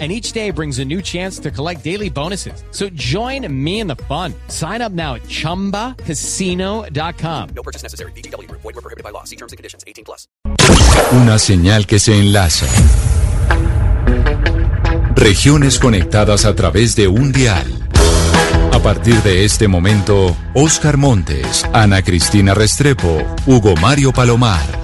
and each day brings a new chance to collect daily bonuses. So join me in the fun. Sign up now at ChumbaCasino.com. No purchase necessary. BGW. Void were prohibited by law. See terms and conditions. 18 plus. Una señal que se enlaza. Regiones conectadas a través de un dial. A partir de este momento, Oscar Montes, Ana Cristina Restrepo, Hugo Mario Palomar.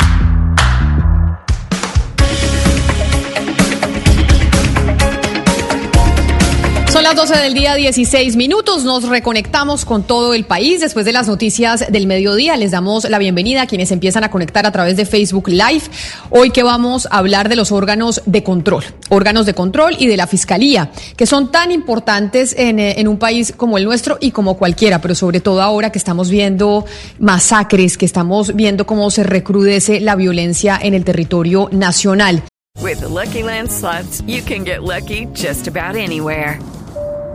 Las 12 del día, 16 minutos. Nos reconectamos con todo el país después de las noticias del mediodía. Les damos la bienvenida a quienes empiezan a conectar a través de Facebook Live. Hoy que vamos a hablar de los órganos de control, órganos de control y de la fiscalía, que son tan importantes en, eh, en un país como el nuestro y como cualquiera, pero sobre todo ahora que estamos viendo masacres, que estamos viendo cómo se recrudece la violencia en el territorio nacional. With the Lucky Land slots, you can get lucky just about anywhere.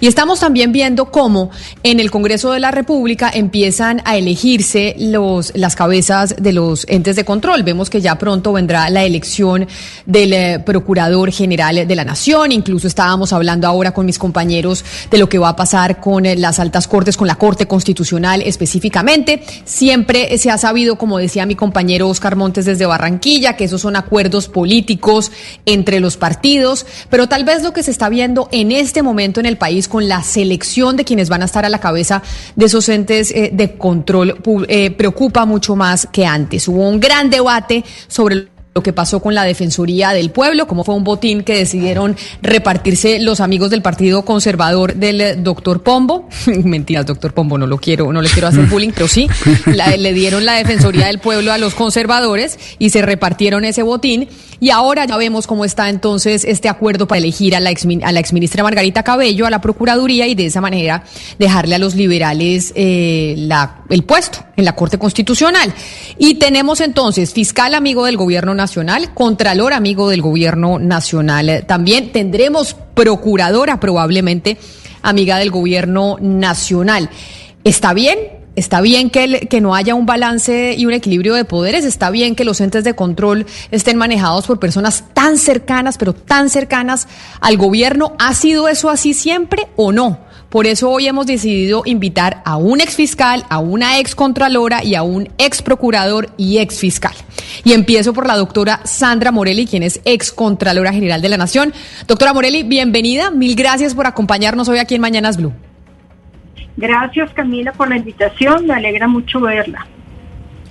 Y estamos también viendo cómo en el Congreso de la República empiezan a elegirse los, las cabezas de los entes de control. Vemos que ya pronto vendrá la elección del eh, Procurador General de la Nación. Incluso estábamos hablando ahora con mis compañeros de lo que va a pasar con eh, las altas cortes, con la Corte Constitucional específicamente. Siempre se ha sabido, como decía mi compañero Oscar Montes desde Barranquilla, que esos son acuerdos políticos entre los partidos, pero tal vez lo que se está viendo en este momento en el país con la selección de quienes van a estar a la cabeza de esos entes eh, de control eh, preocupa mucho más que antes. Hubo un gran debate sobre lo que pasó con la Defensoría del Pueblo, como fue un botín que decidieron repartirse los amigos del Partido Conservador del eh, doctor Pombo. Mentiras, doctor Pombo, no lo quiero, no le quiero hacer bullying, pero sí, le dieron la Defensoría del Pueblo a los conservadores y se repartieron ese botín. Y ahora ya vemos cómo está entonces este acuerdo para elegir a la, ex, a la exministra Margarita Cabello a la Procuraduría y de esa manera dejarle a los liberales eh, la, el puesto en la Corte Constitucional. Y tenemos entonces fiscal amigo del Gobierno Nacional, Contralor amigo del Gobierno Nacional. También tendremos procuradora probablemente amiga del Gobierno Nacional. ¿Está bien? Está bien que, que, no haya un balance y un equilibrio de poderes, está bien que los entes de control estén manejados por personas tan cercanas, pero tan cercanas al gobierno. ¿Ha sido eso así siempre o no? Por eso hoy hemos decidido invitar a un ex fiscal, a una ex contralora y a un ex procurador y ex fiscal. Y empiezo por la doctora Sandra Morelli, quien es ex contralora general de la Nación. Doctora Morelli, bienvenida. Mil gracias por acompañarnos hoy aquí en Mañanas Blue. Gracias Camila por la invitación, me alegra mucho verla.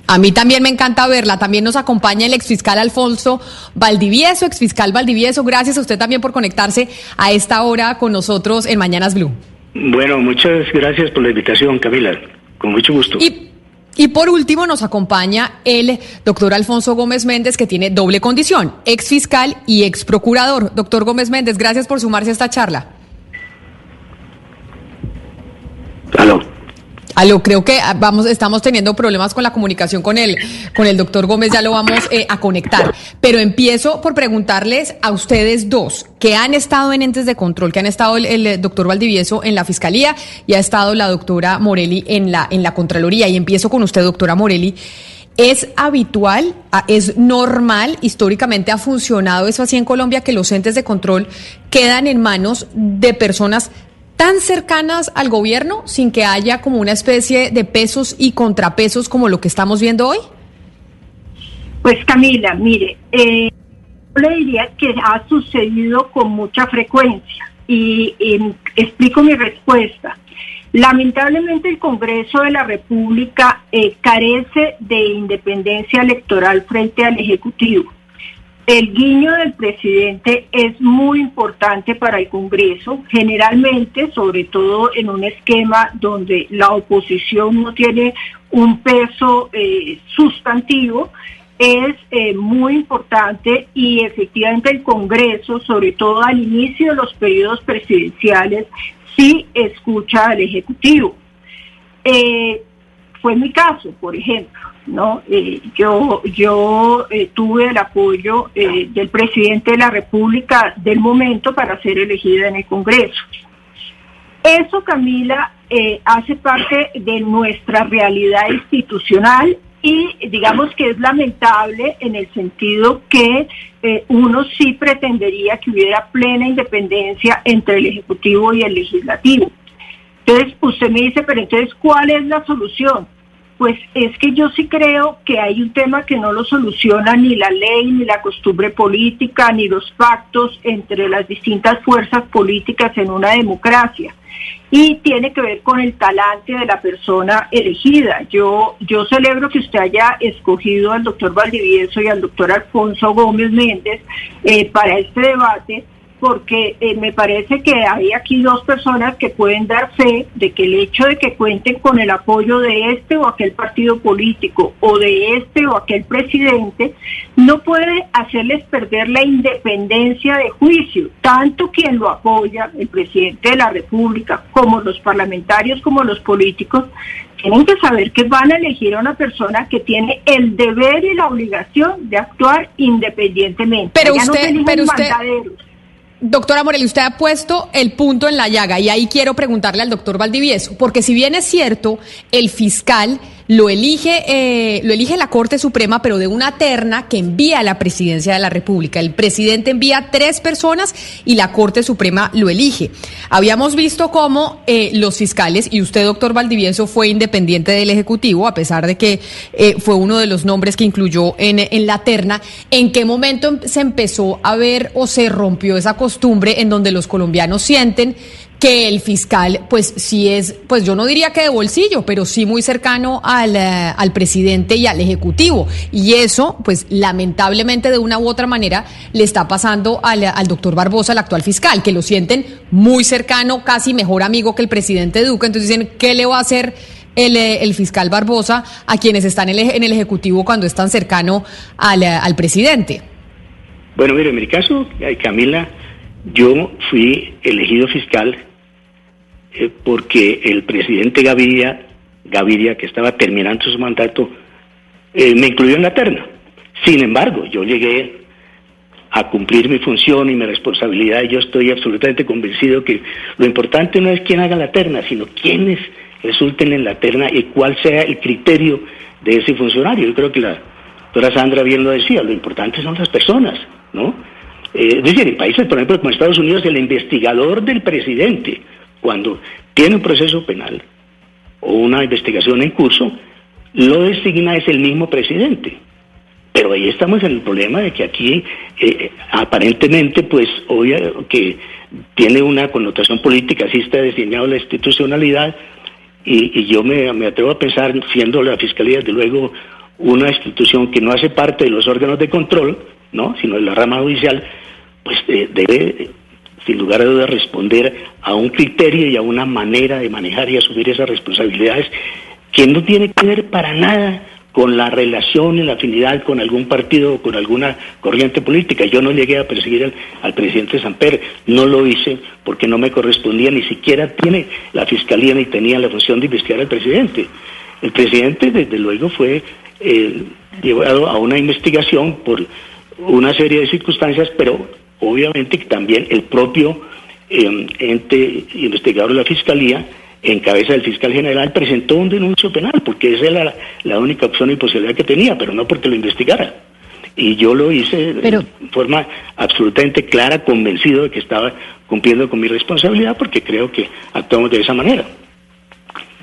A mí también me encanta verla. También nos acompaña el exfiscal Alfonso Valdivieso, exfiscal Valdivieso. Gracias a usted también por conectarse a esta hora con nosotros en Mañanas Blue. Bueno, muchas gracias por la invitación, Camila. Con mucho gusto. Y, y por último nos acompaña el doctor Alfonso Gómez Méndez, que tiene doble condición, ex fiscal y ex procurador. Doctor Gómez Méndez, gracias por sumarse a esta charla. Aló. Aló, creo que ah, vamos, estamos teniendo problemas con la comunicación con el, con el doctor Gómez, ya lo vamos eh, a conectar. Pero empiezo por preguntarles a ustedes dos, que han estado en entes de control, que han estado el, el, doctor Valdivieso en la Fiscalía y ha estado la doctora Morelli en la, en la Contraloría. Y empiezo con usted, doctora Morelli. ¿Es habitual, ah, es normal, históricamente ha funcionado eso así en Colombia, que los entes de control quedan en manos de personas tan cercanas al gobierno sin que haya como una especie de pesos y contrapesos como lo que estamos viendo hoy? Pues Camila, mire, eh, yo le diría que ha sucedido con mucha frecuencia. y explico mi respuesta. Lamentablemente el Congreso de la República eh, carece de independencia electoral frente al Ejecutivo. El guiño del presidente es muy importante para el Congreso, generalmente, sobre todo en un esquema donde la oposición no tiene un peso eh, sustantivo, es eh, muy importante y efectivamente el Congreso, sobre todo al inicio de los periodos presidenciales, sí escucha al Ejecutivo. Eh, fue mi caso, por ejemplo, ¿no? Eh, yo yo eh, tuve el apoyo del presidente de la República del momento para ser elegida en el Congreso. Eso, Camila, hace parte de nuestra realidad institucional y digamos que es lamentable en el sentido que eh, uno sí pretendería que hubiera plena independencia entre el Ejecutivo y el Legislativo. Entonces, usted me dice, pero entonces, ¿cuál es la solución? Pues es que yo sí creo que hay un tema que no lo soluciona ni la ley, ni la costumbre política, ni los pactos entre las distintas fuerzas políticas en una democracia y tiene que ver con el talante de la persona elegida. Yo, yo celebro que usted haya escogido al doctor Valdivieso y al doctor Alfonso Gómez Méndez eh, para este debate, porque eh, me parece que hay aquí dos personas que pueden dar fe de que el hecho de que cuenten con el apoyo de este o aquel partido político o de este o aquel presidente no puede hacerles perder la independencia de juicio. Tanto quien lo apoya, el presidente de la República, como los parlamentarios, como los políticos, tienen que saber que van a elegir a una persona que tiene el deber y la obligación de actuar independientemente. Pero usted, pero usted, Doctora Morelli, usted ha puesto el punto en la llaga y ahí quiero preguntarle al doctor Valdivieso, porque si bien es cierto, el fiscal lo elige, eh, lo elige la Corte Suprema, pero de una terna que envía a la presidencia de la República. El presidente envía tres personas y la Corte Suprema lo elige. Habíamos visto cómo eh, los fiscales, y usted, doctor Valdivieso, fue independiente del Ejecutivo, a pesar de que eh, fue uno de los nombres que incluyó en, en la terna. ¿En qué momento se empezó a ver o se rompió esa costumbre en donde los colombianos sienten que el fiscal, pues sí es, pues yo no diría que de bolsillo, pero sí muy cercano al, eh, al, presidente y al ejecutivo. Y eso, pues lamentablemente de una u otra manera, le está pasando al, al doctor Barbosa, el actual fiscal, que lo sienten muy cercano, casi mejor amigo que el presidente Duque. Entonces dicen, ¿qué le va a hacer? El, eh, el, fiscal Barbosa a quienes están en el, en el Ejecutivo cuando es tan cercano al, eh, al presidente. Bueno, mire, en mi caso, Camila, yo fui elegido fiscal eh, porque el presidente Gaviria, Gaviria, que estaba terminando su mandato, eh, me incluyó en la terna. Sin embargo, yo llegué a cumplir mi función y mi responsabilidad y yo estoy absolutamente convencido que lo importante no es quién haga la terna, sino quiénes resulten en la terna y cuál sea el criterio de ese funcionario. Yo creo que la doctora Sandra bien lo decía, lo importante son las personas, ¿no? Eh, es decir, en países, por ejemplo, como Estados Unidos, el investigador del presidente cuando tiene un proceso penal o una investigación en curso, lo designa es el mismo presidente. Pero ahí estamos en el problema de que aquí eh, aparentemente, pues, obvio que tiene una connotación política, así está designado la institucionalidad, y, yo me, atrevo a pensar, siendo la Fiscalía, desde luego, una institución que no hace parte de los órganos de control, ¿no? sino de la rama judicial, pues eh, debe sin lugar a responder a un criterio y a una manera de manejar y asumir esas responsabilidades que no tiene que ver para nada con la relación y la afinidad con algún partido o con alguna corriente política. Yo no llegué a perseguir al, al presidente Samper, no lo hice porque no me correspondía, ni siquiera tiene la fiscalía ni tenía la función de investigar al presidente. El presidente, desde luego, fue eh, llevado a una investigación por una serie de circunstancias, pero obviamente que también el propio em, ente investigador de la Fiscalía, en cabeza del fiscal general, presentó un denuncio penal, porque esa era la, única opción y posibilidad que tenía, pero no porque lo investigara. Y yo lo hice de forma absolutamente clara, convencido de que estaba cumpliendo con mi responsabilidad, porque creo que actuamos de esa manera.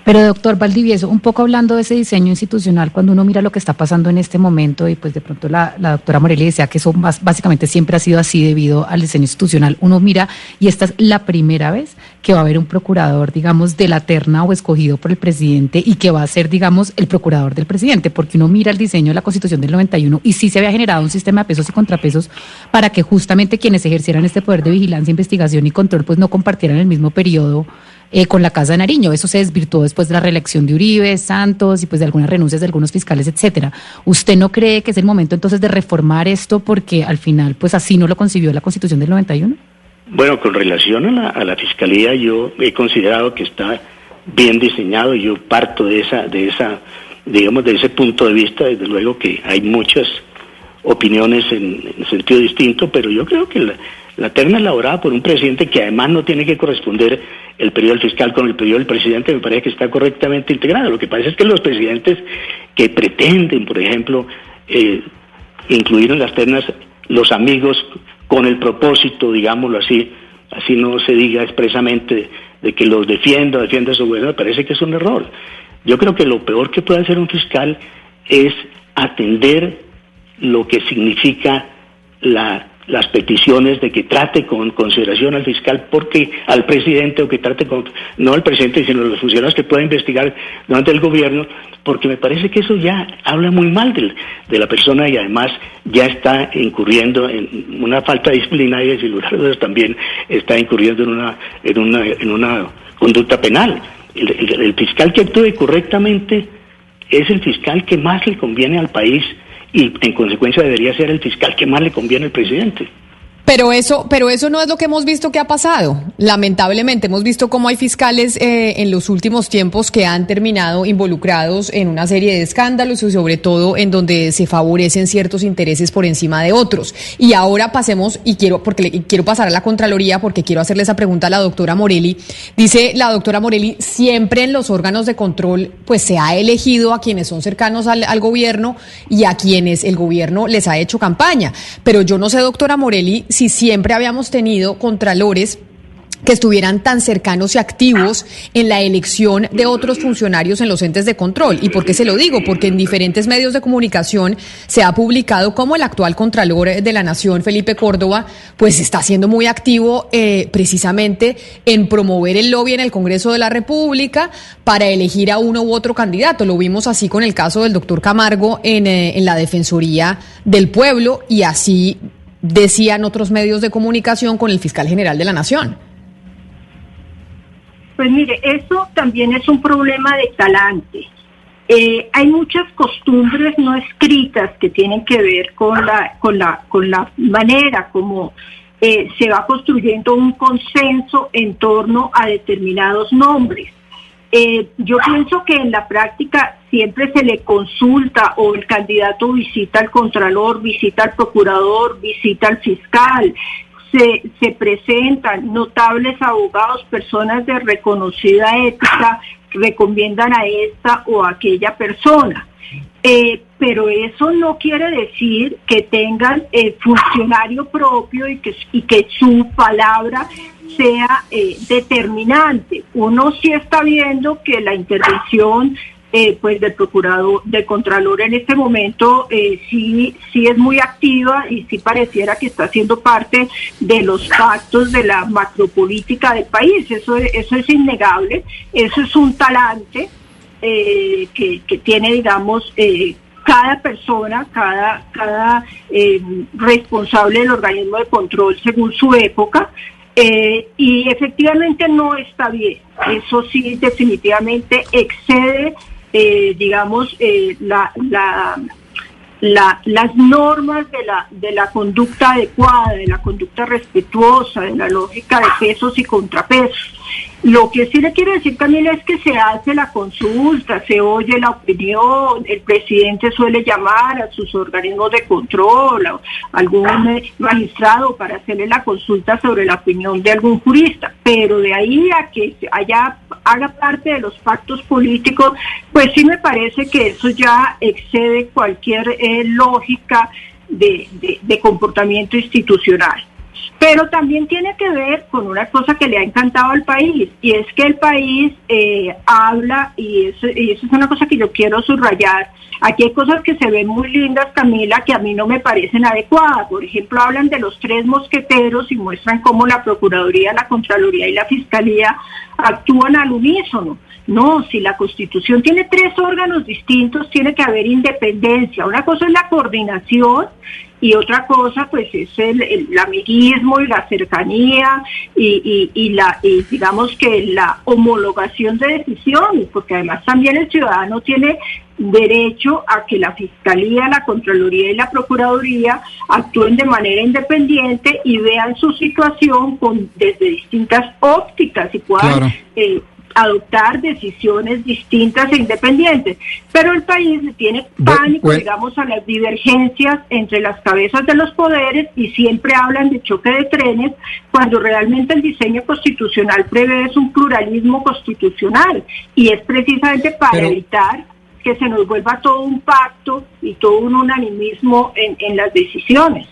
Pero doctor Valdivieso, un poco hablando de ese diseño institucional, cuando uno mira lo que está pasando en este momento y pues de pronto la, doctora Morelli decía que eso básicamente siempre ha sido así debido al diseño institucional, uno mira y esta es la primera vez que va a haber un procurador, digamos, de la terna o escogido por el presidente y que va a ser, digamos, el procurador del presidente, porque uno mira el diseño de la Constitución del 91 y sí se había generado un sistema de pesos y contrapesos para que justamente quienes ejercieran este poder de vigilancia, investigación y control pues no compartieran el mismo periodo eh, con la Casa de Nariño. Eso se desvirtuó después de la reelección de Uribe, Santos y pues de algunas renuncias de algunos fiscales, etcétera. ¿Usted no cree que es el momento entonces de reformar esto porque al final pues así no lo concibió la Constitución del 91? Bueno, con relación a la, fiscalía yo he considerado que está bien diseñado y yo parto de esa de esa digamos de ese punto de vista, desde luego que hay muchas opiniones en, en sentido distinto, pero yo creo que la, la terna elaborada por un presidente que además no tiene que corresponder el periodo del fiscal con el periodo del presidente me parece que está correctamente integrado. Lo que pasa es que los presidentes que pretenden, por ejemplo, eh, incluir en las ternas los amigos con el propósito, digámoslo así, así no se diga expresamente de que los defienda, defienda su gobierno, me parece que es un error. Yo creo que lo peor que puede hacer un fiscal es atender lo que significa la las peticiones de que trate con consideración al fiscal porque al presidente o que trate con no al presidente sino a los funcionarios que pueda investigar durante el gobierno porque me parece que eso ya habla muy mal de, de la persona y además ya está incurriendo en una falta de disciplina y sin lugar también está incurriendo en una en una en una conducta penal. El, el fiscal que actúe correctamente es el fiscal que más le conviene al país y en consecuencia debería ser el fiscal que más le conviene al presidente. Pero eso, pero eso no es lo que hemos visto que ha pasado. Lamentablemente hemos visto cómo hay fiscales eh, en los últimos tiempos que han terminado involucrados en una serie de escándalos y sobre todo en donde se favorecen ciertos intereses por encima de otros. Y ahora pasemos y quiero porque quiero pasar a la contraloría porque quiero hacerle esa pregunta a la doctora Morelli. Dice la doctora Morelli siempre en los órganos de control pues se ha elegido a quienes son cercanos al, al gobierno y a quienes el gobierno les ha hecho campaña. Pero yo no sé, doctora Morelli si siempre habíamos tenido contralores que estuvieran tan cercanos y activos en la elección de otros funcionarios en los entes de control. ¿Y por qué se lo digo? Porque en diferentes medios de comunicación se ha publicado cómo el actual contralor de la Nación, Felipe Córdoba, pues está siendo muy activo eh, precisamente en promover el lobby en el Congreso de la República para elegir a uno u otro candidato. Lo vimos así con el caso del doctor Camargo en, eh, en la Defensoría del Pueblo y así decían otros medios de comunicación con el fiscal general de la Nación. Pues mire, eso también es un problema de talante. Eh, hay muchas costumbres no escritas que tienen que ver con la, con la, con la manera como eh, se va construyendo un consenso en torno a determinados nombres. Eh, yo pienso que en la práctica siempre se le consulta o el candidato visita al contralor, visita al procurador, visita al fiscal, se, se presentan notables abogados, personas de reconocida ética, recomiendan a esta o a aquella persona. Eh, pero eso no quiere decir que tengan el funcionario propio y que, y que su palabra sea eh, determinante. Uno sí está viendo que la intervención eh, pues del procurador, del contralor en este momento eh, sí, sí es muy activa y sí pareciera que está siendo parte de los pactos de la macropolítica del país. Eso, eso es innegable, eso es un talante que, que, tiene, digamos, cada persona, cada, cada responsable del organismo de control según su época, eh, y efectivamente no está bien. Eso sí, definitivamente excede, eh, digamos, eh, la, la, las normas de la, de la conducta adecuada, de la conducta respetuosa, de la lógica de pesos y contrapesos. Lo que sí le quiero decir, Camila, es que se hace la consulta, se oye la opinión, el presidente suele llamar a sus organismos de control, a algún magistrado para hacerle la consulta sobre la opinión de algún jurista, pero de ahí a que haya, haga parte de los pactos políticos, pues sí me parece que eso ya excede cualquier eh, lógica de comportamiento institucional. Pero también tiene que ver con una cosa que le ha encantado al país, y es que el país eh, habla, y eso, y eso es una cosa que yo quiero subrayar, aquí hay cosas que se ven muy lindas, Camila, que a mí no me parecen adecuadas. Por ejemplo, hablan de los tres mosqueteros y muestran cómo la Procuraduría, la Contraloría y la Fiscalía actúan al unísono. No, si la Constitución tiene tres órganos distintos, tiene que haber independencia. Una cosa es la coordinación y otra cosa pues es el, amiguismo y la cercanía y, y, la y digamos que la homologación de decisiones porque además también el ciudadano tiene derecho a que la fiscalía, la contraloría y la procuraduría actúen de manera independiente y vean su situación con desde distintas ópticas y puedan eh, adoptar decisiones distintas e independientes. Pero el país tiene pánico, digamos, a las divergencias entre las cabezas de los poderes y siempre hablan de choque de trenes cuando realmente el diseño constitucional prevé un pluralismo constitucional y es precisamente para evitar que se nos vuelva todo un pacto y todo un unanimismo en, en las decisiones.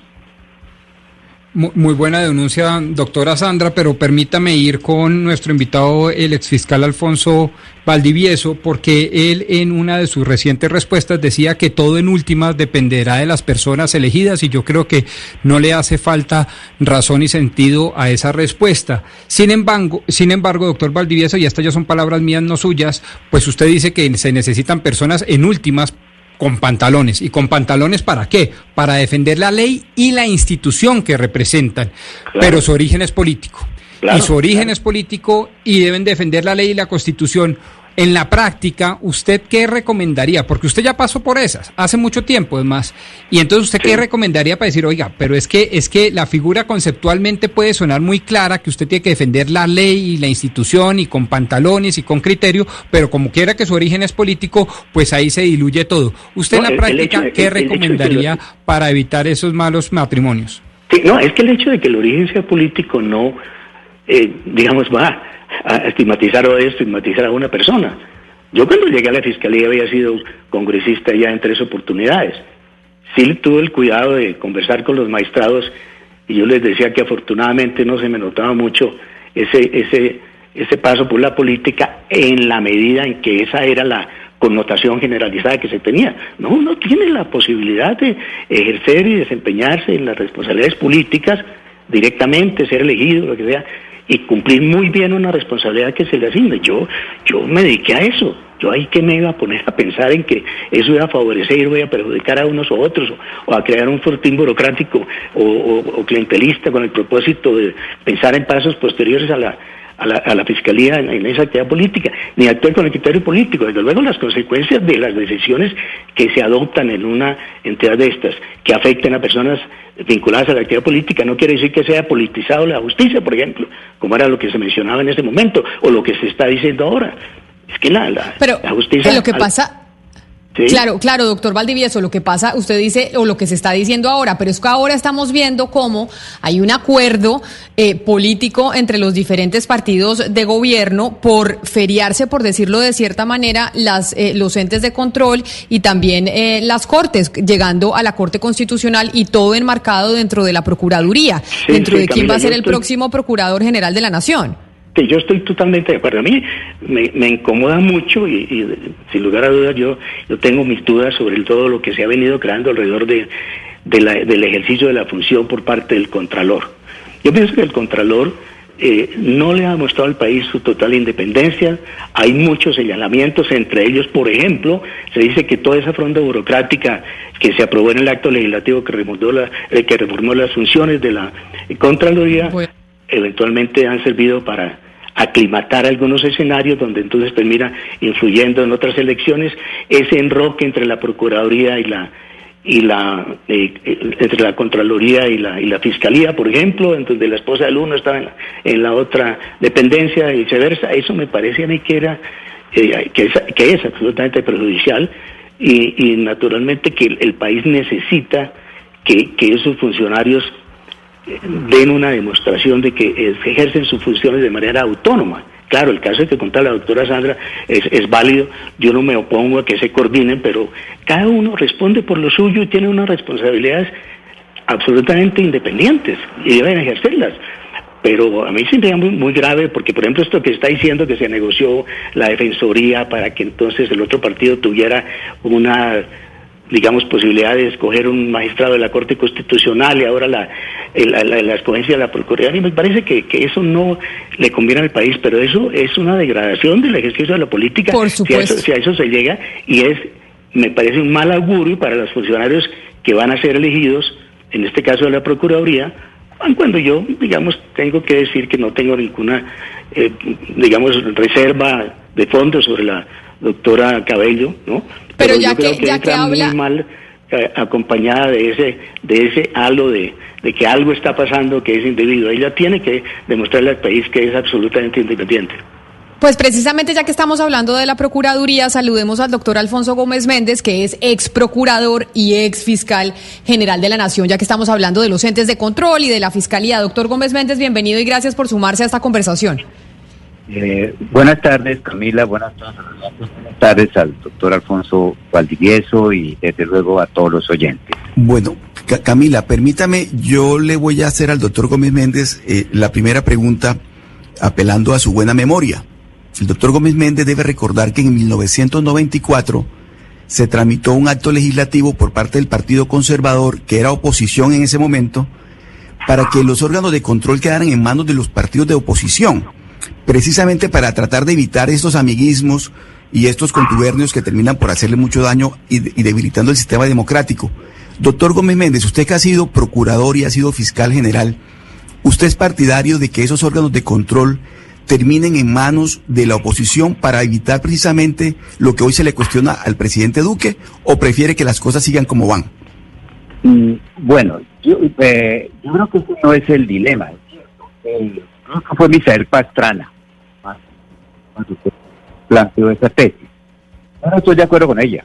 Muy buena denuncia, doctora Sandra, pero permítame ir con nuestro invitado, el exfiscal Alfonso Valdivieso, porque él en una de sus recientes respuestas decía que todo en últimas dependerá de las personas elegidas y yo creo que no le hace falta razón y sentido a esa respuesta. Sin embargo, sin embargo, doctor Valdivieso, y estas ya son palabras mías, no suyas, pues usted dice que se necesitan personas en últimas con pantalones. ¿Y con pantalones para qué? Para defender la ley y la institución que representan. Pero su origen es político. y su origen es político y deben defender la ley y la constitución. En la práctica, ¿usted qué recomendaría? Porque usted ya pasó por esas hace mucho tiempo, es más. Y entonces, ¿usted qué recomendaría para decir, oiga, pero es que es que la figura conceptualmente puede sonar muy clara, que usted tiene que defender la ley y la institución y con pantalones y con criterio, pero como quiera que su origen es político, pues ahí se diluye todo. ¿Usted en la práctica qué recomendaría para evitar esos malos matrimonios? Sí, no, es que el hecho de que el origen sea político no, eh, digamos, va a estigmatizar o a estigmatizar a una persona. Yo cuando llegué a la fiscalía había sido congresista ya en tres oportunidades. Sí tuve el cuidado de conversar con los maestrados y yo les decía que afortunadamente no se me notaba mucho ese, ese, ese paso por la política en la medida en que esa era la connotación generalizada que se tenía. No, uno tiene la posibilidad de ejercer y desempeñarse en las responsabilidades políticas directamente, ser elegido, lo que sea, y cumplir muy bien una responsabilidad que se le asigna. Yo, yo me dediqué a eso. Yo ahí que me iba a poner a pensar en que eso iba a favorecer y iba a perjudicar a unos u otros, o, a crear un fortín burocrático o, clientelista con el propósito de pensar en pasos posteriores a la, a la, a la, fiscalía en, esa actividad política, ni actuar con el criterio político. Desde luego, las consecuencias de las decisiones que se adoptan en una entidad de estas, que afecten a personas vinculadas a la actividad política, no quiere decir que sea politizado la justicia, por ejemplo, como era lo que se mencionaba en ese momento, o lo que se está diciendo ahora. Es que la, la, Pero, la justicia... Lo que pasa... Claro, claro, doctor Valdivieso, lo que pasa, usted dice, o lo que se está diciendo ahora, pero es que ahora estamos viendo cómo hay un acuerdo eh, político entre los diferentes partidos de gobierno por feriarse, por decirlo de cierta manera, las, eh, los entes de control y también eh, las cortes, llegando a la Corte Constitucional y todo enmarcado dentro de la Procuraduría, dentro de quién va a ser el próximo Procurador General de la Nación que yo estoy totalmente de acuerdo. A mí me, incomoda mucho y, sin lugar a dudas yo, yo tengo mis dudas sobre todo lo que se ha venido creando alrededor de, del ejercicio de la función por parte del Contralor. Yo pienso que el Contralor eh, no le ha demostrado al país su total independencia. Hay muchos señalamientos, entre ellos, por ejemplo, se dice que toda esa fronda burocrática que se aprobó en el acto legislativo que reformó, la, eh, que reformó las funciones de la Contraloría, eventualmente han servido para aclimatar algunos escenarios donde entonces termina influyendo en otras elecciones ese enroque entre la procuraduría y la y la eh, entre la contraloría y la y la fiscalía por ejemplo en donde la esposa del uno estaba en la, otra dependencia y viceversa. Eso me parece a mí que era eh, que, es, que es absolutamente perjudicial y, y naturalmente que el, país necesita que, que esos funcionarios den una demostración de que ejercen sus funciones de manera autónoma. Claro, el caso que contaba la doctora Sandra es, es, válido, yo no me opongo a que se coordinen, pero cada uno responde por lo suyo y tiene unas responsabilidades absolutamente independientes y deben ejercerlas. Pero a mí se me muy, muy grave porque, por ejemplo, esto que está diciendo que se negoció la defensoría para que entonces el otro partido tuviera una digamos, posibilidad de escoger un magistrado de la Corte Constitucional y ahora la, la, escogencia de la Procuraduría. Me parece que, eso no le conviene al país, pero eso es una degradación del ejercicio de la política. Por supuesto. Si a eso, se llega y es, me parece un mal augurio para los funcionarios que van a ser elegidos, en este caso de la Procuraduría, cuando yo, digamos, tengo que decir que no tengo ninguna, eh, digamos, reserva de fondo sobre la doctora Cabello, ¿no? Pero, ya que, ya que habla... muy mal eh, acompañada de ese de ese halo de, de que algo está pasando que es indebido. Ella tiene que demostrarle al país que es absolutamente independiente. Pues precisamente ya que estamos hablando de la Procuraduría, saludemos al doctor Alfonso Gómez Méndez, que es ex procurador y ex fiscal general de la Nación, ya que estamos hablando de los entes de control y de la Fiscalía. Doctor Gómez Méndez, bienvenido y gracias por sumarse a esta conversación. Eh, buenas tardes, Camila. Buenas tardes, al doctor Alfonso Valdivieso y desde luego a todos los oyentes. Bueno, Camila, permítame, yo le voy a hacer al doctor Gómez Méndez eh, la primera pregunta apelando a su buena memoria. El doctor Gómez Méndez debe recordar que en 1994 se tramitó un acto legislativo por parte del Partido Conservador, que era oposición en ese momento, para que los órganos de control quedaran en manos de los partidos de oposición precisamente para tratar de evitar estos amiguismos y estos contubernios que terminan por hacerle mucho daño y, debilitando el sistema democrático. Doctor Gómez Méndez, usted que ha sido procurador y ha sido fiscal general, ¿usted es partidario de que esos órganos de control terminen en manos de la oposición para evitar precisamente lo que hoy se le cuestiona al presidente Duque o prefiere que las cosas sigan como van? Mm, bueno, yo, eh, yo creo que ese no es el dilema. El, fue Misael Pastrana cuando planteó esa tesis. no estoy de acuerdo con ella.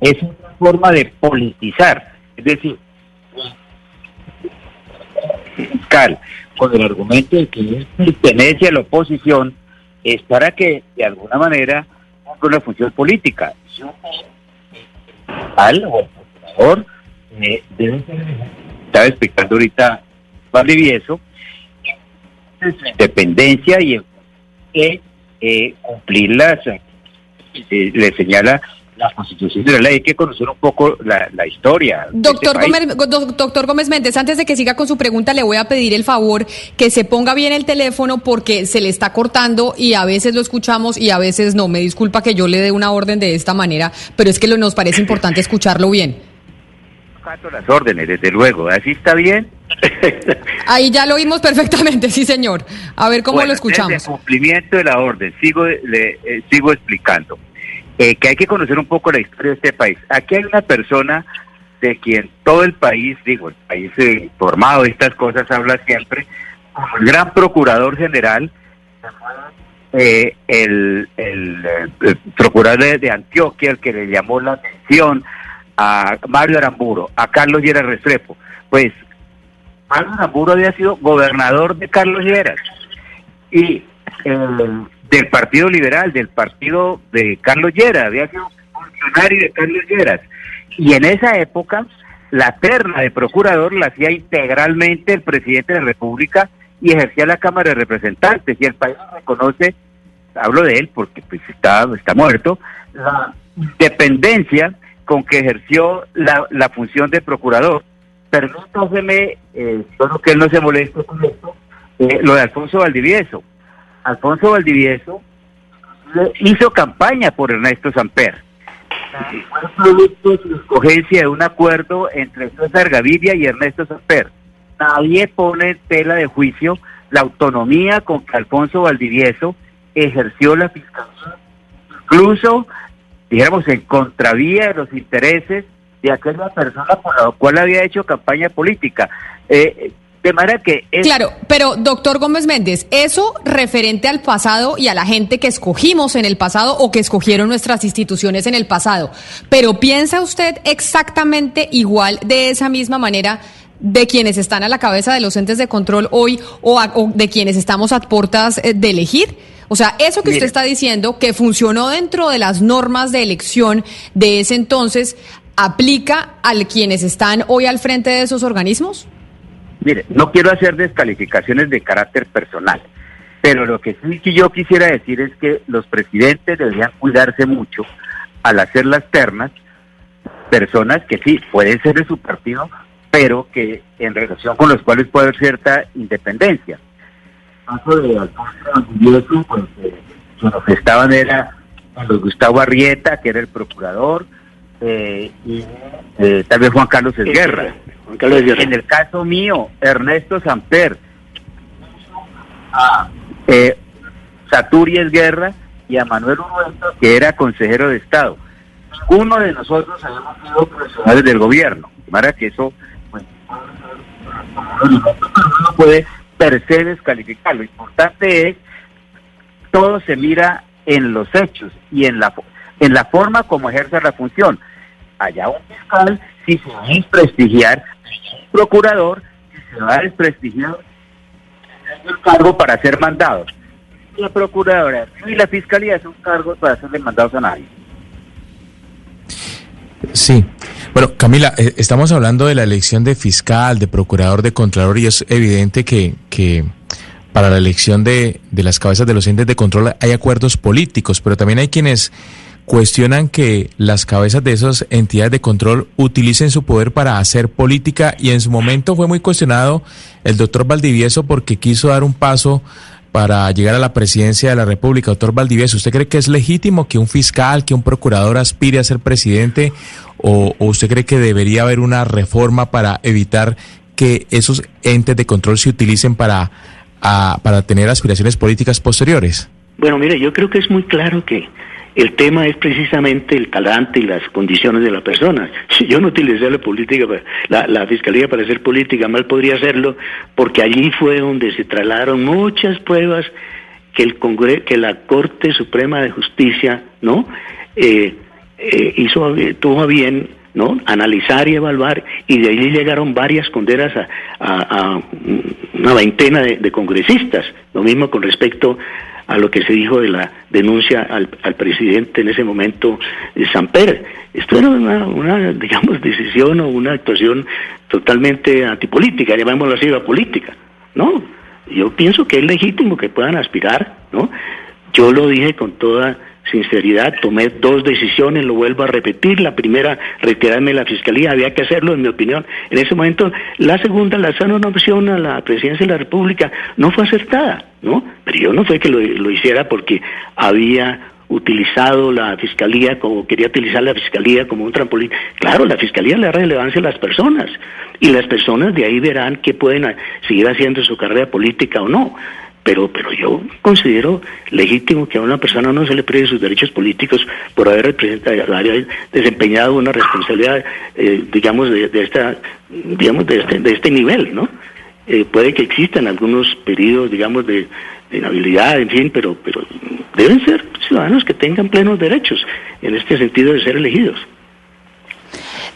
Es una forma de politizar, es decir, fiscal con el argumento de que pertenece a la oposición es para que de alguna manera cumpla una función política. Al o el procurador eh, debe estaba explicando ahorita Valdivieso, su independencia y que eh, cumplirlas, eh, le señala la constitución de la ley. Hay que conocer un poco la, historia. Este doctor, Gómez, doctor Gómez Méndez, antes de que siga con su pregunta, le voy a pedir el favor que se ponga bien el teléfono porque se le está cortando y a veces lo escuchamos y a veces no. Me disculpa que yo le dé una orden de esta manera, pero es que nos parece importante escucharlo bien. Las órdenes, desde luego. ¿Así está bien? Ahí ya lo oímos perfectamente, sí, señor. A ver cómo lo escuchamos. El cumplimiento de la orden, sigo, le, eh, sigo explicando. Eh, que hay que conocer un poco la historia de este país. Aquí hay una persona de quien todo el país, digo, el país eh, formado de estas cosas habla siempre, como el gran procurador general, el, procurador de, Antioquia, el que le llamó la atención a Mario Aramburo, a Carlos Llera Restrepo. Pues Mario Aramburo había sido gobernador de Carlos Lleras y eh, del Partido Liberal, del partido de Carlos Lleras, había sido funcionario de Carlos Lleras. Y en esa época, la terna de procurador la hacía integralmente el presidente de la República y ejercía la Cámara de Representantes. Y el país reconoce, hablo de él porque pues está, está muerto, la independencia con que ejerció la, la función de procurador permítaseme, eh, solo que él no se moleste con esto, eh, lo de Alfonso Valdivieso. Alfonso Valdivieso hizo campaña por Ernesto Samper. Fue producto de su escogencia de un acuerdo entre César Gaviria y Ernesto Samper. Nadie pone tela de juicio la autonomía con que Alfonso Valdivieso ejerció la fiscalía, incluso, dijéramos, en contravía de los intereses de aquella persona por la cual había hecho campaña política. Eh, de manera que... Claro, pero doctor Gómez Méndez, eso referente al pasado y a la gente que escogimos en el pasado o que escogieron nuestras instituciones en el pasado. Pero ¿piensa usted exactamente igual de esa misma manera de quienes están a la cabeza de los entes de control hoy o, de quienes estamos a puertas eh, de elegir? O sea, eso que usted está diciendo, que funcionó dentro de las normas de elección de ese entonces, aplica a quienes están hoy al frente de esos organismos? Mire, no quiero hacer descalificaciones de carácter personal, pero lo que sí que yo quisiera decir es que los presidentes deberían cuidarse mucho al hacer las ternas, personas que sí pueden ser de su partido, pero que en relación con los cuales puede haber cierta independencia. Caso de Alfonso pues, eh, estaban era Carlos Gustavo Arrieta, que era el procurador, eh, y eh, tal vez Juan Carlos Esguerra. Juan Carlos Esguerra. En el caso mío, Ernesto Samper, a eh, Saturi Esguerra y a Manuel Uruento, que era consejero de Estado. Uno de nosotros habíamos sido profesionales del gobierno. Para que eso pues, no puede per se descalificar. Lo importante es todo se mira en los hechos y en la en la forma como ejerce la función. Allá un fiscal, si se va a desprestigiar, un procurador, si se va a desprestigiar el cargo para ser mandado. La procuradora y la fiscalía son cargos para hacerle mandados a nadie. Sí. Bueno, Camila, eh, estamos hablando de la elección de fiscal, de procurador, de contralor, y es evidente que, que para la elección de, de las cabezas de los entes de control hay acuerdos políticos, pero también hay quienes cuestionan que las cabezas de esas entidades de control utilicen su poder para hacer política y en su momento fue muy cuestionado el doctor Valdivieso porque quiso dar un paso para llegar a la presidencia de la República. Doctor Valdivieso, ¿usted cree que es legítimo que un fiscal, que un procurador aspire a ser presidente o, usted cree que debería haber una reforma para evitar que esos entes de control se utilicen para, para tener aspiraciones políticas posteriores? Bueno, mire, yo creo que es muy claro que el tema es precisamente el talante y las condiciones de la persona. Si yo no utilicé la política, la, fiscalía para hacer política, mal podría hacerlo, porque allí fue donde se trasladaron muchas pruebas que el que la Corte Suprema de Justicia, ¿no? Eh, eh, hizo tuvo a bien ¿no? analizar y evaluar y de ahí llegaron varias condenas a, una veintena de, de, congresistas lo mismo con respecto a lo que se dijo de la denuncia al, presidente en ese momento, de Samper. Esto era una, digamos, decisión o una actuación totalmente antipolítica, llamémoslo así, política, ¿no? Yo pienso que es legítimo que puedan aspirar, ¿no? Yo lo dije con toda sinceridad, tomé dos decisiones, lo vuelvo a repetir. La primera, retirarme de la fiscalía, había que hacerlo, en mi opinión. En ese momento, la segunda, lanzar una opción a la presidencia de la República, no fue acertada, ¿no? Pero yo no fue que lo, lo hiciera porque había utilizado la fiscalía como quería utilizar la fiscalía como un trampolín. Claro, la fiscalía le da relevancia a las personas y las personas de ahí verán que pueden seguir haciendo su carrera política o no pero pero yo considero legítimo que a una persona no se le prive sus derechos políticos por haber desempeñado una responsabilidad eh, digamos de, esta digamos de este, de este nivel no eh, puede que existan algunos periodos digamos de, de inhabilidad en fin pero pero deben ser ciudadanos que tengan plenos derechos en este sentido de ser elegidos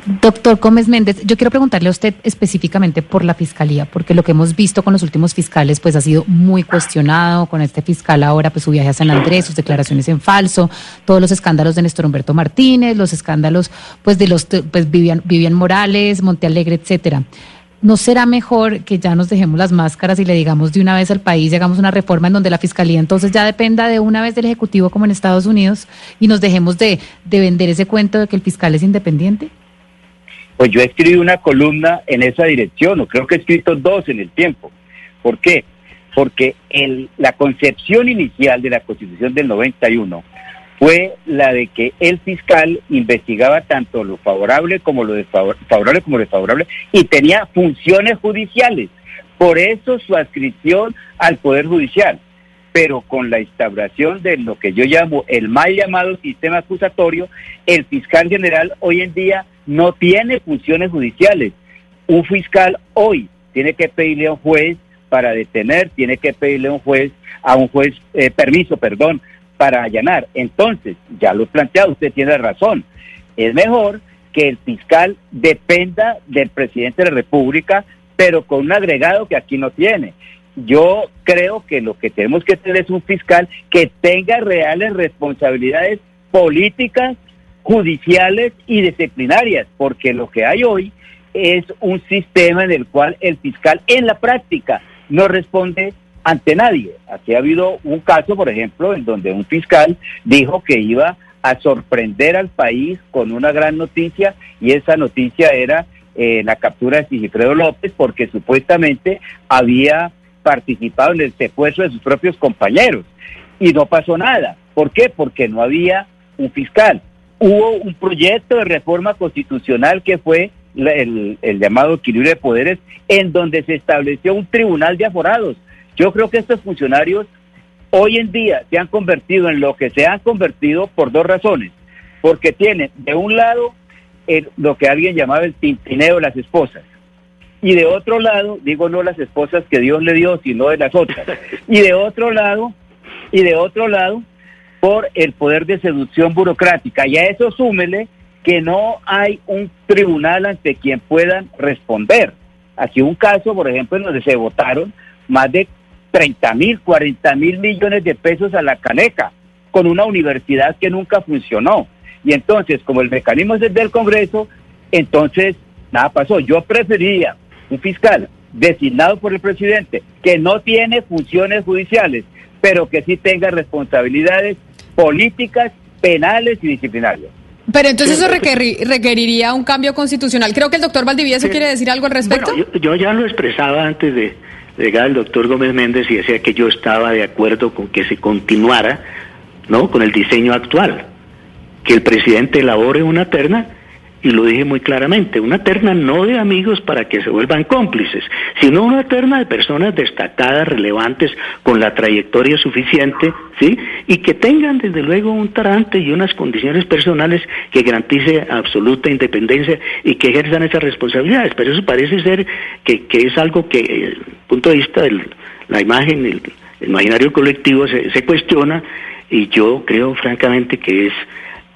Doctor Gómez Méndez, yo quiero preguntarle a usted específicamente por la fiscalía, porque lo que hemos visto con los últimos fiscales pues ha sido muy cuestionado, con este fiscal ahora pues su viaje a San Andrés, sus declaraciones en falso, todos los escándalos de Néstor Humberto Martínez, los escándalos pues de los pues Vivian, Vivian Morales, Montealegre, etcétera. ¿No será mejor que ya nos dejemos las máscaras y le digamos de una vez al país hagamos una reforma en donde la fiscalía entonces ya dependa de una vez del Ejecutivo como en Estados Unidos y nos dejemos de, de vender ese cuento de que el fiscal es independiente? Pues yo he escrito una columna en esa dirección, o creo que he escrito dos en el tiempo. ¿Por qué? Porque el, la concepción inicial de la Constitución del 91 fue la de que el fiscal investigaba tanto lo favorable como lo desfavorable como lo desfavorable y tenía funciones judiciales. Por eso su adscripción al Poder Judicial. Pero con la instauración de lo que yo llamo el mal llamado sistema acusatorio, el fiscal general hoy en día no tiene funciones judiciales. Un fiscal hoy tiene que pedirle a un juez para detener, tiene que pedirle a un juez, a un juez, eh, permiso, perdón, para allanar. Entonces, ya lo he planteado, usted tiene razón. Es mejor que el fiscal dependa del presidente de la República, pero con un agregado que aquí no tiene. Yo creo que lo que tenemos que tener es un fiscal que tenga reales responsabilidades políticas judiciales y disciplinarias, porque lo que hay hoy es un sistema en el cual el fiscal en la práctica no responde ante nadie. Aquí ha habido un caso, por ejemplo, en donde un fiscal dijo que iba a sorprender al país con una gran noticia y esa noticia era eh, la captura de Sigifredo López porque supuestamente había participado en el secuestro de sus propios compañeros y no pasó nada. ¿Por qué? Porque no había un fiscal. Hubo un proyecto de reforma constitucional que fue el, el llamado equilibrio de poderes en donde se estableció un tribunal de aforados. Yo creo que estos funcionarios hoy en día se han convertido en lo que se han convertido por dos razones. Porque tienen, de un lado, lo que alguien llamaba el tintineo de las esposas. Y de otro lado, digo no las esposas que Dios le dio, sino de las otras. Y de otro lado, y de otro lado, por el poder de seducción burocrática. Y a eso súmele que no hay un tribunal ante quien puedan responder. Aquí un caso, por ejemplo, en donde se votaron más de 30 mil, 40 mil millones de pesos a la caneca, con una universidad que nunca funcionó. Y entonces, como el mecanismo es desde el Congreso, entonces nada pasó. Yo prefería un fiscal designado por el presidente que no tiene funciones judiciales, pero que sí tenga responsabilidades políticas, penales y disciplinarias. Pero entonces eso requeriría un cambio constitucional. Creo que el doctor Valdivieso quiere decir algo al respecto. yo, ya lo expresaba antes de, llegar el doctor Gómez Méndez y decía que yo estaba de acuerdo con que se continuara ¿no? con el diseño actual, que el presidente elabore una terna y lo dije muy claramente, una terna no de amigos para que se vuelvan cómplices, sino una terna de personas destacadas, relevantes, con la trayectoria suficiente, ¿sí? Y que tengan desde luego un tarante y unas condiciones personales que garantice absoluta independencia y que ejerzan esas responsabilidades. Pero eso parece ser que, es algo que, desde el punto de vista de la imagen, el, imaginario colectivo se, se cuestiona y yo creo francamente que es,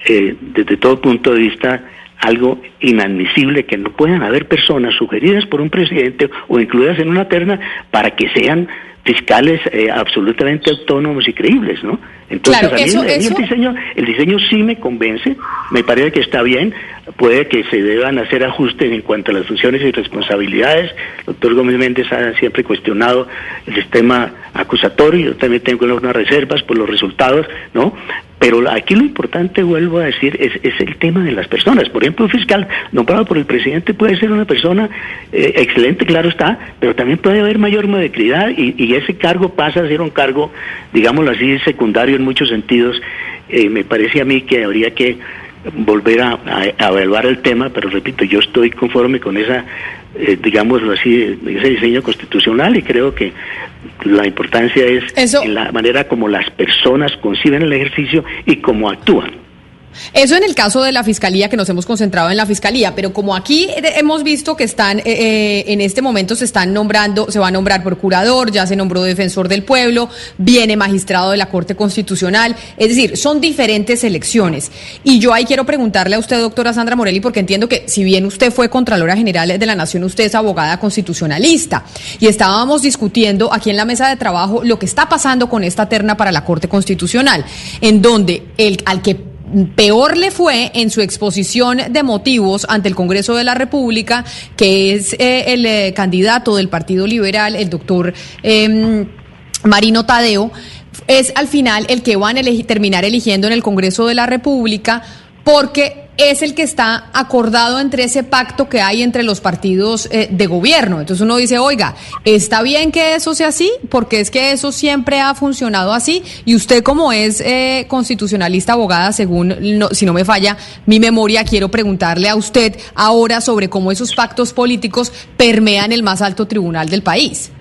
eh, desde todo punto de vista, algo inadmisible que no puedan haber personas sugeridas por un presidente o incluidas en una terna para que sean fiscales eh, absolutamente autónomos y creíbles, ¿no? Entonces a mí, el diseño, el diseño sí me convence, me parece que está bien, puede que se deban hacer ajustes en cuanto a las funciones y responsabilidades. El doctor Gómez Méndez ha siempre cuestionado el sistema acusatorio, yo también tengo unas reservas por los resultados, ¿no? Pero aquí lo importante, vuelvo a decir, es, es, el tema de las personas. Por ejemplo, un fiscal nombrado por el presidente puede ser una persona eh, excelente, claro está, pero también puede haber mayor mediocridad y, y, ese cargo pasa a ser un cargo, digámoslo así, secundario en muchos sentidos. Eh, me parece a mí que habría que volver a, evaluar el tema, pero repito, yo estoy conforme con esa, eh, digámoslo así, ese diseño constitucional y creo que la importancia es en la manera como las personas conciben el ejercicio y cómo actúan. Eso en el caso de la fiscalía, que nos hemos concentrado en la fiscalía, pero como aquí hemos visto que están, eh, eh, en este momento se están nombrando, se va a nombrar procurador, ya se nombró defensor del pueblo, viene magistrado de la Corte Constitucional, es decir, son diferentes elecciones. Y yo ahí quiero preguntarle a usted, doctora Sandra Morelli, porque entiendo que si bien usted fue Contralora General de la Nación, usted es abogada constitucionalista. Y estábamos discutiendo aquí en la mesa de trabajo lo que está pasando con esta terna para la Corte Constitucional, en donde el, al que peor le fue en su exposición de motivos ante el Congreso de la República, que es eh, el eh, candidato del Partido Liberal, el doctor em, Marino Tadeo, es al final el que van a terminar eligiendo en el Congreso de la República porque es el que está acordado entre ese pacto que hay entre los partidos eh, de gobierno. Entonces uno dice, oiga, está bien que eso sea así, porque es que eso siempre ha funcionado así. Y usted como es eh, constitucionalista abogada, según, si no me falla mi memoria, quiero preguntarle a usted ahora sobre cómo esos pactos políticos permean el más alto tribunal del país.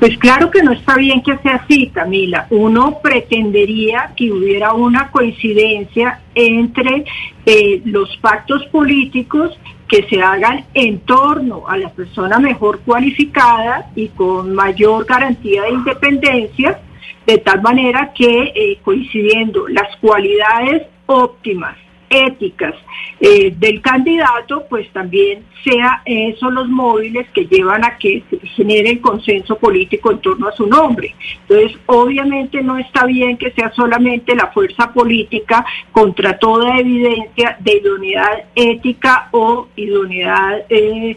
Pues claro que no está bien que sea así, Camila. Uno pretendería que hubiera una coincidencia entre eh, los pactos políticos que se hagan en torno a la persona mejor cualificada y con mayor garantía de independencia, de tal manera que eh, coincidiendo las cualidades óptimas éticas eh, del candidato, pues también sea esos los móviles que llevan a que se genere el consenso político en torno a su nombre. Entonces, obviamente no está bien que sea solamente la fuerza política contra toda evidencia de idoneidad ética o idoneidad eh,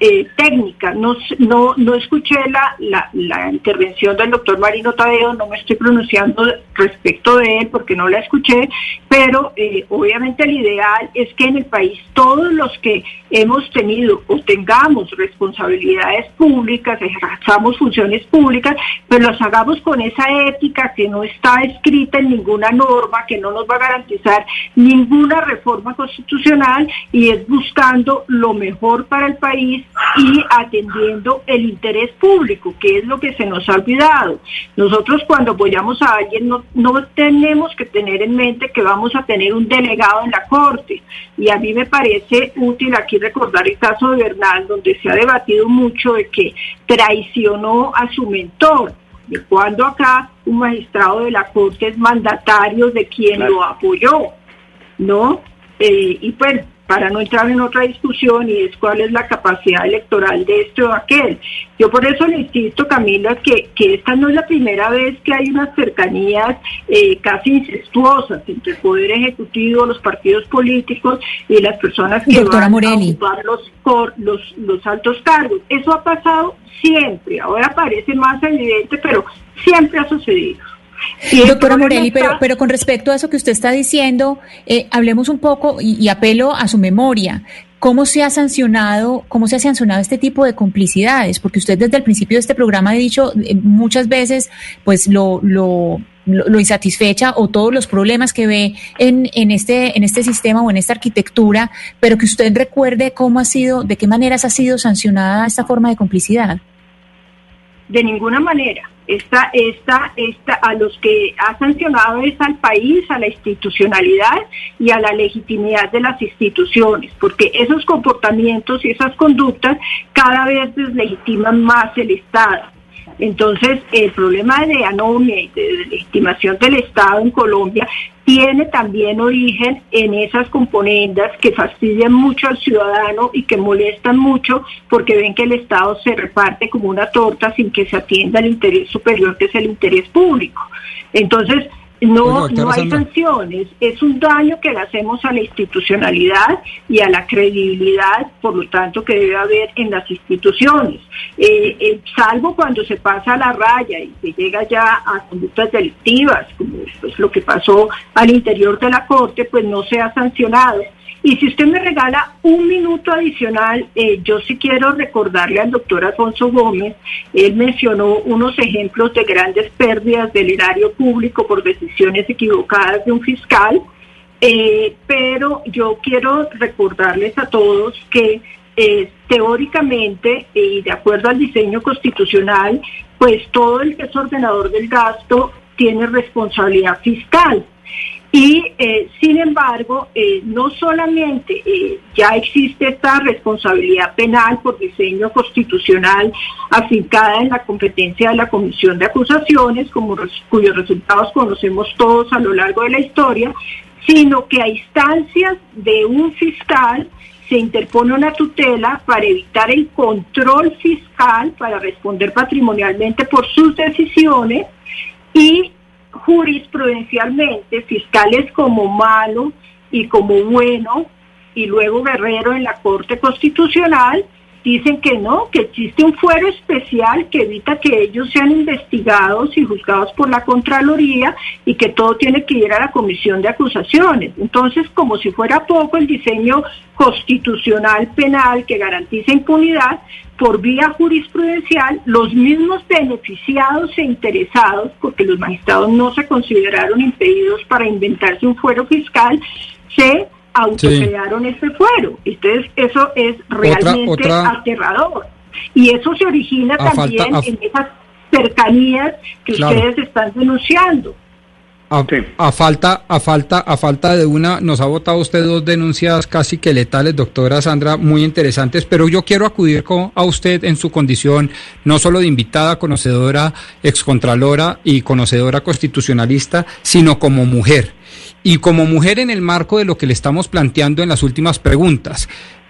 eh, técnica. No, no, no escuché la, la, la, intervención del doctor Marino Tadeo, no me estoy pronunciando respecto de él porque no la escuché, pero eh, obviamente el ideal es que en el país todos los que hemos tenido o tengamos responsabilidades públicas, ejerzamos funciones públicas, pero las hagamos con esa ética que no está escrita en ninguna norma, que no nos va a garantizar ninguna reforma constitucional y es buscando lo mejor para el país y atendiendo el interés público, que es lo que se nos ha olvidado. Nosotros cuando apoyamos a alguien no, no tenemos que tener en mente que vamos a tener un delegado en la Corte. Y a mí me parece útil aquí recordar el caso de Bernal, donde se ha debatido mucho de que traicionó a su mentor. De cuando acá un magistrado de la Corte es mandatario de quien lo apoyó, ¿no? Eh, y pues para no entrar en otra discusión y es cuál es la capacidad electoral de esto o aquel. Yo por eso le insisto, Camila, que, que esta no es la primera vez que hay unas cercanías eh, casi incestuosas entre el Poder Ejecutivo, los partidos políticos y las personas que van a ocupar los, los, los altos cargos. Eso ha pasado siempre, ahora parece más evidente, pero siempre ha sucedido. Doctora Morelli, pero, pero con respecto a eso que usted está diciendo, eh, hablemos un poco y, apelo a su memoria. ¿Cómo se ha sancionado, cómo se ha sancionado este tipo de complicidades? Porque usted desde el principio de este programa ha dicho eh, muchas veces, pues lo, lo, lo, insatisfecha o todos los problemas que ve en, en este, en este sistema o en esta arquitectura, pero que usted recuerde cómo ha sido, de qué maneras ha sido sancionada esta forma de complicidad. De ninguna manera esta, esta, esta, a los que ha sancionado es al país, a la institucionalidad y a la legitimidad de las instituciones, porque esos comportamientos y esas conductas cada vez deslegitiman más el Estado. Entonces, el problema de anomia y de legitimación del Estado en Colombia tiene también origen en esas componendas que fastidian mucho al ciudadano y que molestan mucho porque ven que el Estado se reparte como una torta sin que se atienda el interés superior, que es el interés público. Entonces, no, no hay sanciones, es un daño que le hacemos a la institucionalidad y a la credibilidad, por lo tanto, que debe haber en las instituciones. Eh, eh, salvo cuando se pasa la raya y se llega ya a conductas delictivas, como pues, lo que pasó al interior de la Corte, pues no se ha sancionado. Y si usted me regala un minuto adicional, eh, yo sí quiero recordarle al doctor Alfonso Gómez, él mencionó unos ejemplos de grandes pérdidas del erario público por decisiones equivocadas de un fiscal, eh, pero yo quiero recordarles a todos que eh, teóricamente y de acuerdo al diseño constitucional, pues todo el que es ordenador del gasto tiene responsabilidad fiscal. Y eh, sin embargo, eh, no solamente eh, ya existe esta responsabilidad penal por diseño constitucional afincada en la competencia de la Comisión de Acusaciones, como cuyos resultados conocemos todos a lo largo de la historia, sino que a instancias de un fiscal se interpone una tutela para evitar el control fiscal, para responder patrimonialmente por sus decisiones y jurisprudencialmente fiscales como malo y como bueno y luego Guerrero en la Corte Constitucional dicen que no, que existe un fuero especial que evita que ellos sean investigados y juzgados por la Contraloría y que todo tiene que ir a la Comisión de Acusaciones. Entonces, como si fuera poco el diseño constitucional penal que garantiza impunidad, por vía jurisprudencial, los mismos beneficiados e interesados, porque los magistrados no se consideraron impedidos para inventarse un fuero fiscal, se autocrearon ese fuero. Entonces, eso es realmente aterrador. Y eso se origina también en esas cercanías que ustedes están denunciando. A, falta, a falta, a falta de una, nos ha votado usted dos denuncias casi que letales, doctora Sandra, muy interesantes, pero yo quiero acudir a usted en su condición no solo de invitada, conocedora, excontralora y conocedora constitucionalista, sino como mujer. Y como mujer en el marco de lo que le estamos planteando en las últimas preguntas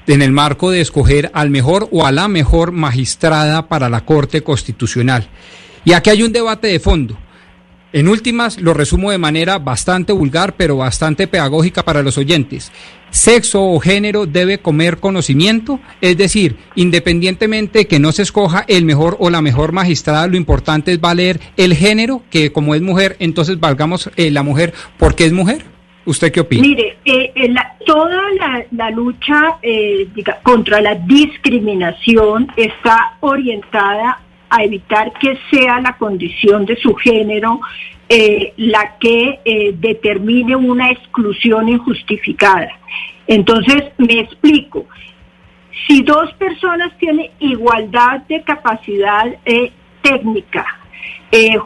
en el marco de escoger al mejor o a la mejor magistrada para la Corte Constitucional. Y aquí hay un debate de fondo. En últimas, lo resumo de manera bastante vulgar, pero bastante pedagógica para los oyentes. Sexo o género debe comer conocimiento, es decir, independientemente que no se escoja el mejor o la mejor magistrada, lo importante es valer el género, que como es mujer, entonces valgamos eh, la mujer porque es mujer. ¿Usted qué opina? Mire, eh, eh, toda la, lucha eh, contra la discriminación está orientada a evitar que sea la condición de su género la que determine una exclusión injustificada. Entonces, me explico. Si dos personas tienen igualdad de capacidad técnica,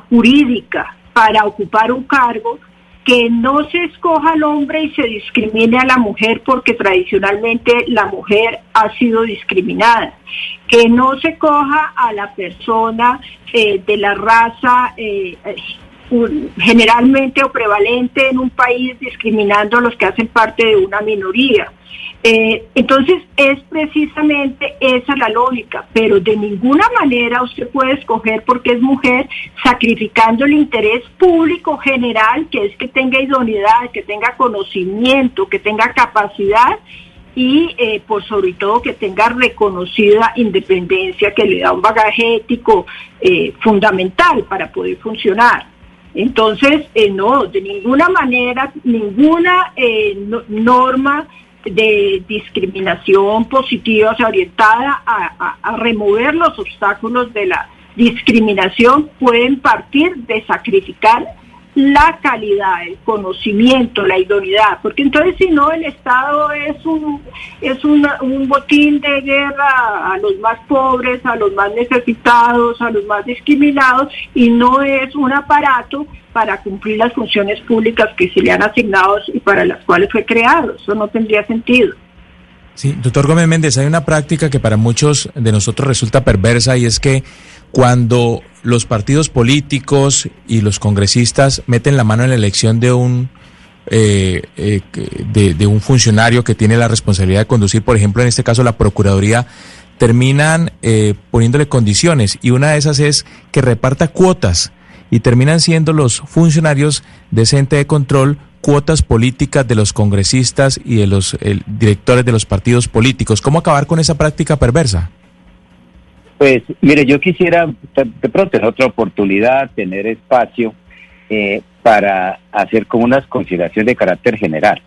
jurídica, para ocupar un cargo, que no se escoja al hombre y se discrimine a la mujer porque tradicionalmente la mujer ha sido discriminada, que no se coja a la persona eh, de la raza eh, generalmente o prevalente en un país discriminando a los que hacen parte de una minoría. Eh, entonces es precisamente esa la lógica, pero de ninguna manera usted puede escoger porque es mujer sacrificando el interés público general, que es que tenga idoneidad, que tenga conocimiento, que tenga capacidad y eh, por sobre todo que tenga reconocida independencia que le da un bagaje ético eh, fundamental para poder funcionar. Entonces, no, de ninguna manera, ninguna norma de discriminación positiva, o sea, orientada a, remover los obstáculos de la discriminación, pueden partir de sacrificar la calidad, el conocimiento, la idoneidad, porque entonces si no el Estado es un es un botín de guerra a los más pobres, a los más necesitados, a los más discriminados y no es un aparato para cumplir las funciones públicas que se le han asignado y para las cuales fue creado. Eso no tendría sentido. Sí, doctor Gómez Méndez, hay una práctica que para muchos de nosotros resulta perversa y es que cuando los partidos políticos y los congresistas meten la mano en la elección de un eh, eh, de, un funcionario que tiene la responsabilidad de conducir, por ejemplo, en este caso la Procuraduría, terminan eh, poniéndole condiciones y una de esas es que reparta cuotas y terminan siendo los funcionarios de ese ente de control cuotas políticas de los congresistas y de los directores de los partidos políticos. ¿Cómo acabar con esa práctica perversa? Pues mire, yo quisiera de pronto en otra oportunidad tener espacio eh, para hacer como unas consideraciones de carácter general.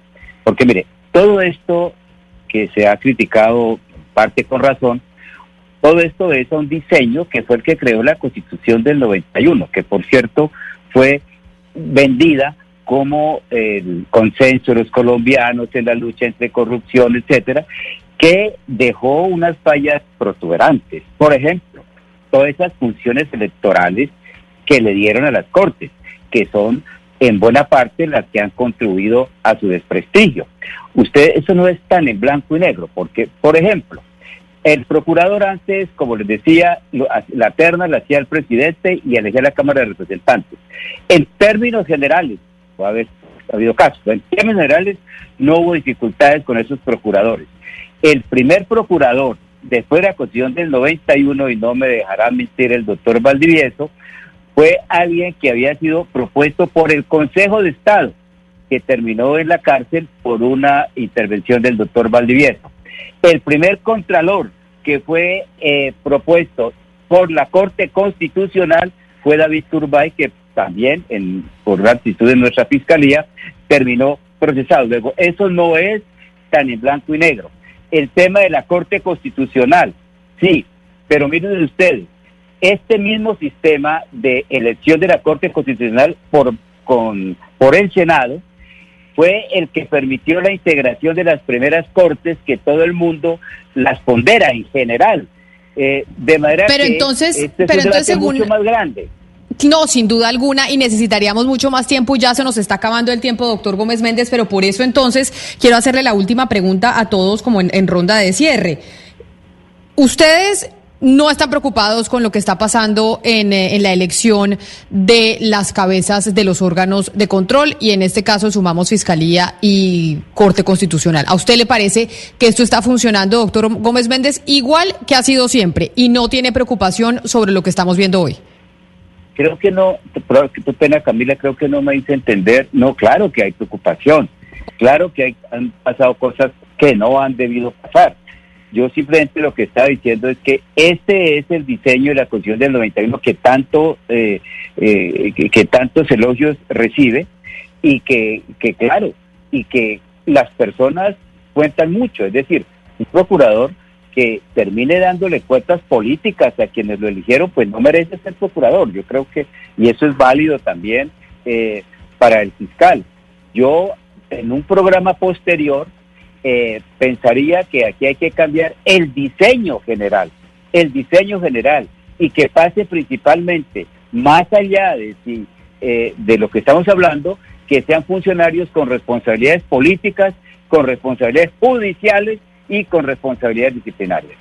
Porque mire, todo esto que se ha criticado parte con razón, todo esto es un diseño que fue el que creó la Constitución del 91, que por cierto fue vendida como el consenso de los colombianos en la lucha entre corrupción, etcétera, que dejó unas fallas protuberantes. Por ejemplo, todas esas funciones electorales que le dieron a las Cortes, que son en buena parte las que han contribuido a su desprestigio. Usted, eso no es tan en blanco y negro, porque, por ejemplo, el procurador antes, como les decía, la terna la hacía el presidente y elegía la Cámara de Representantes. En términos generales, haber habido casos, en términos generales no hubo dificultades con esos procuradores. El primer procurador, después de la Constitución del 91, y no me dejará mentir el doctor Valdivieso, fue alguien que había sido propuesto por el Consejo de Estado, que terminó en la cárcel por una intervención del doctor Valdivieso. El primer contralor que fue eh, propuesto por la Corte Constitucional fue David Turbay, que también, en, por la actitud de nuestra Fiscalía, terminó procesado. Luego, eso no es tan en blanco y negro. El tema de la Corte Constitucional, sí, pero miren ustedes, este mismo sistema de elección de la Corte Constitucional por, con, por el Senado, fue el que permitió la integración de las primeras cortes que todo el mundo las pondera en general. Eh, de manera pero entonces, este pero es entonces mucho más grande. No, sin duda alguna, y necesitaríamos mucho más tiempo. Ya se nos está acabando el tiempo, doctor Gómez Méndez, pero por eso entonces quiero hacerle la última pregunta a todos como en, ronda de cierre. Ustedes no están preocupados con lo que está pasando en, en, la elección de las cabezas de los órganos de control y en este caso sumamos Fiscalía y Corte Constitucional. ¿A usted le parece que esto está funcionando, doctor Gómez Méndez, igual que ha sido siempre y no tiene preocupación sobre lo que estamos viendo hoy? Creo que no, qué pena Camila, creo que no me hice entender. No, claro que hay preocupación, claro que hay, han pasado cosas que no han debido pasar yo simplemente lo que estaba diciendo es que este es el diseño de la Constitución del 91 que tanto eh, eh, que, que, tantos elogios recibe y que, que, claro, y que las personas cuentan mucho. Es decir, un procurador que termine dándole cuentas políticas a quienes lo eligieron, pues no merece ser procurador. Yo creo que, y eso es válido también eh, para el fiscal. Yo, en un programa posterior, eh, pensaría que aquí hay que cambiar el diseño general, el diseño general, y que pase principalmente, más allá de, si, eh, de lo que estamos hablando, que sean funcionarios con responsabilidades políticas, con responsabilidades judiciales y con responsabilidades disciplinarias.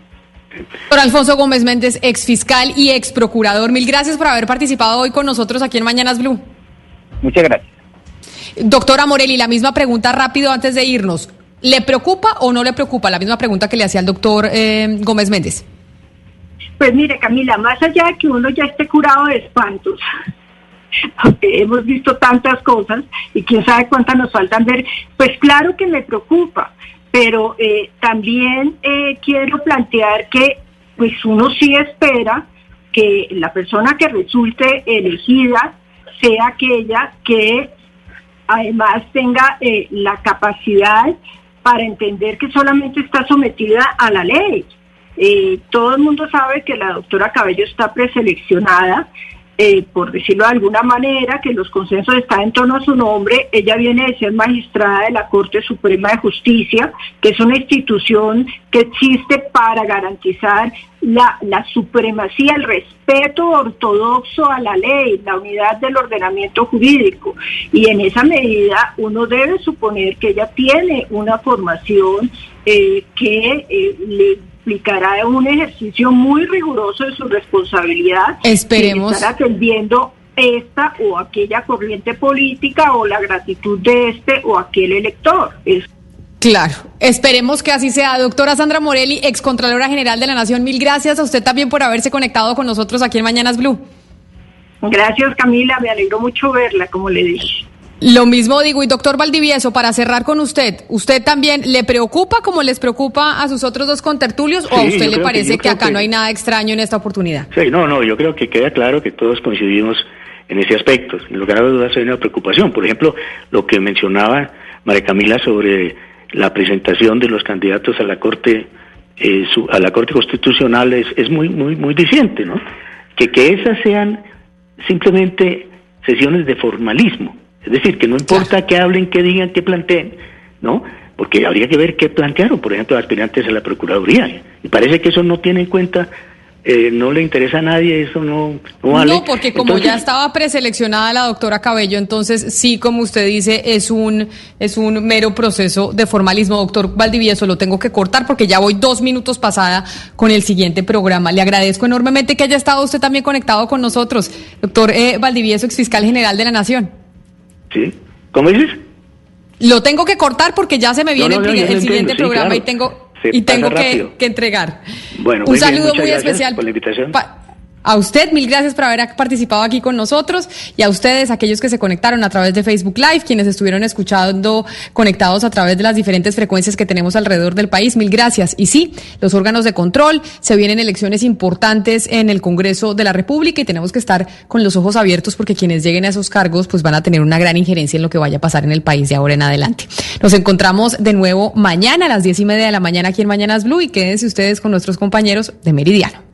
Doctor Alfonso Gómez Méndez, ex fiscal y ex procurador, mil gracias por haber participado hoy con nosotros aquí en Mañanas Blue. Muchas gracias. Doctora Morelli, la misma pregunta rápido antes de irnos. ¿Le preocupa o no le preocupa? La misma pregunta que le hacía el doctor eh, Gómez Méndez. Pues mire, Camila, más allá de que uno ya esté curado de espantos, porque hemos visto tantas cosas y quién sabe cuántas nos faltan ver, pues claro que me preocupa, pero eh, también eh, quiero plantear que pues uno sí espera que la persona que resulte elegida sea aquella que además tenga eh, la capacidad para entender que solamente está sometida a la ley. Todo el mundo sabe que la doctora Cabello está preseleccionada, eh, por decirlo de alguna manera, que los consensos están en torno a su nombre. Ella viene de ser magistrada de la Corte Suprema de Justicia, que es una institución que existe para garantizar la, la supremacía, el respeto ortodoxo a la ley, la unidad del ordenamiento jurídico. Y en esa medida uno debe suponer que ella tiene una formación eh, que eh, le implicará un ejercicio muy riguroso de su responsabilidad. Esperemos. Estar atendiendo esta o aquella corriente política o la gratitud de este o aquel elector. Es Claro, esperemos que así sea. Doctora Sandra Morelli, excontralora general de la Nación, mil gracias a usted también por haberse conectado con nosotros aquí en Mañanas Blue. Gracias Camila, me alegro mucho verla, como le dije. Lo mismo digo, y doctor Valdivieso, para cerrar con usted, ¿usted también le preocupa como les preocupa a sus otros dos contertulios o a usted le parece que, que acá que... no hay nada extraño en esta oportunidad? Sí, no, no, yo creo que queda claro que todos coincidimos en ese aspecto. En lugar de dudas hay una preocupación. Por ejemplo, lo que mencionaba María Camila sobre la presentación de los candidatos a la Corte eh, su, a la Corte Constitucional es, es muy muy muy diciente, ¿no? Que que esas sean simplemente sesiones de formalismo es decir, que no importa que hablen, que digan, que planteen, ¿no? Porque habría que ver qué plantearon, por ejemplo, aspirantes a la Procuraduría. Y parece que eso no tiene en cuenta, eh, no le interesa a nadie, eso no, no vale. No, porque como entonces, ya estaba preseleccionada la doctora Cabello, entonces sí, como usted dice, es un, es un mero proceso de formalismo. Doctor Valdivieso, lo tengo que cortar porque ya voy dos minutos pasada con el siguiente programa. Le agradezco enormemente que haya estado usted también conectado con nosotros. Doctor eh, Valdivieso, exfiscal general de la Nación. ¿Sí? ¿Cómo dices? Lo tengo que cortar porque ya se me viene no, no, el, el siguiente entiendo, programa sí, claro. y tengo, y tengo que, que, entregar. Bueno, un muy saludo bien, muy especial. Por la invitación. Pa a usted, mil gracias por haber participado aquí con nosotros y a ustedes, aquellos que se conectaron a través de Facebook Live, quienes estuvieron escuchando conectados a través de las diferentes frecuencias que tenemos alrededor del país, mil gracias. Y sí, los órganos de control, se vienen elecciones importantes en el Congreso de la República y tenemos que estar con los ojos abiertos porque quienes lleguen a esos cargos pues van a tener una gran injerencia en lo que vaya a pasar en el país de ahora en adelante. Nos encontramos de nuevo mañana a las diez y media de la mañana aquí en Mañanas Blue y quédense ustedes con nuestros compañeros de Meridiano.